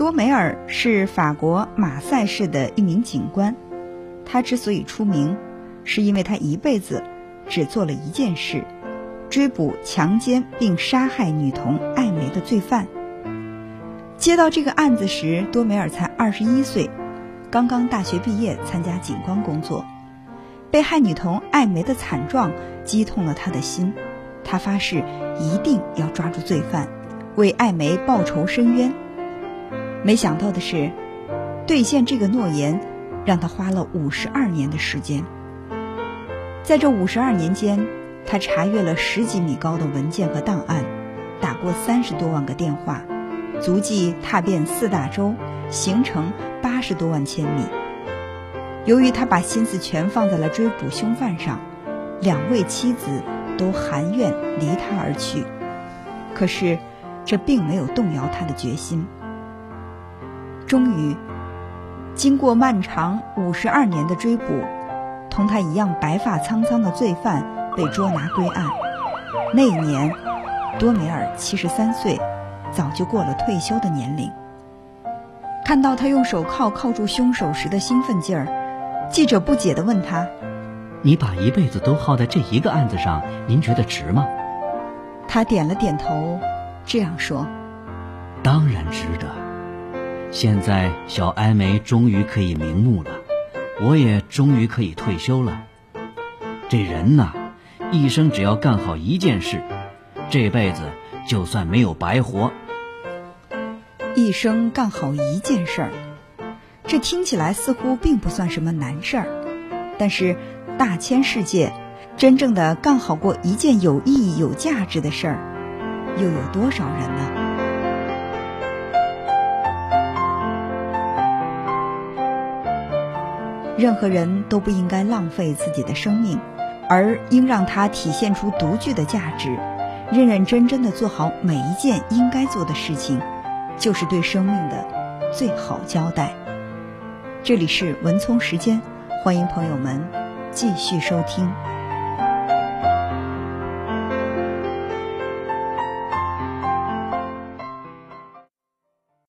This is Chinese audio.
多梅尔是法国马赛市的一名警官，他之所以出名，是因为他一辈子只做了一件事：追捕强奸并杀害女童艾梅的罪犯。接到这个案子时，多梅尔才二十一岁，刚刚大学毕业，参加警官工作。被害女童艾梅的惨状击痛了他的心，他发誓一定要抓住罪犯，为艾梅报仇伸冤。没想到的是，兑现这个诺言让他花了五十二年的时间。在这五十二年间，他查阅了十几米高的文件和档案，打过三十多万个电话。足迹踏遍四大洲，行程八十多万千米。由于他把心思全放在了追捕凶犯上，两位妻子都含怨离他而去。可是，这并没有动摇他的决心。终于，经过漫长五十二年的追捕，同他一样白发苍苍的罪犯被捉拿归案。那一年，多梅尔七十三岁。早就过了退休的年龄。看到他用手铐铐住凶手时的兴奋劲儿，记者不解地问他：“你把一辈子都耗在这一个案子上，您觉得值吗？”他点了点头，这样说：“当然值得。现在小艾梅终于可以瞑目了，我也终于可以退休了。这人呐，一生只要干好一件事，这辈子……”就算没有白活，一生干好一件事儿，这听起来似乎并不算什么难事儿。但是，大千世界，真正的干好过一件有意义、有价值的事儿，又有多少人呢？任何人都不应该浪费自己的生命，而应让它体现出独具的价值。认认真真的做好每一件应该做的事情，就是对生命的最好交代。这里是文聪时间，欢迎朋友们继续收听。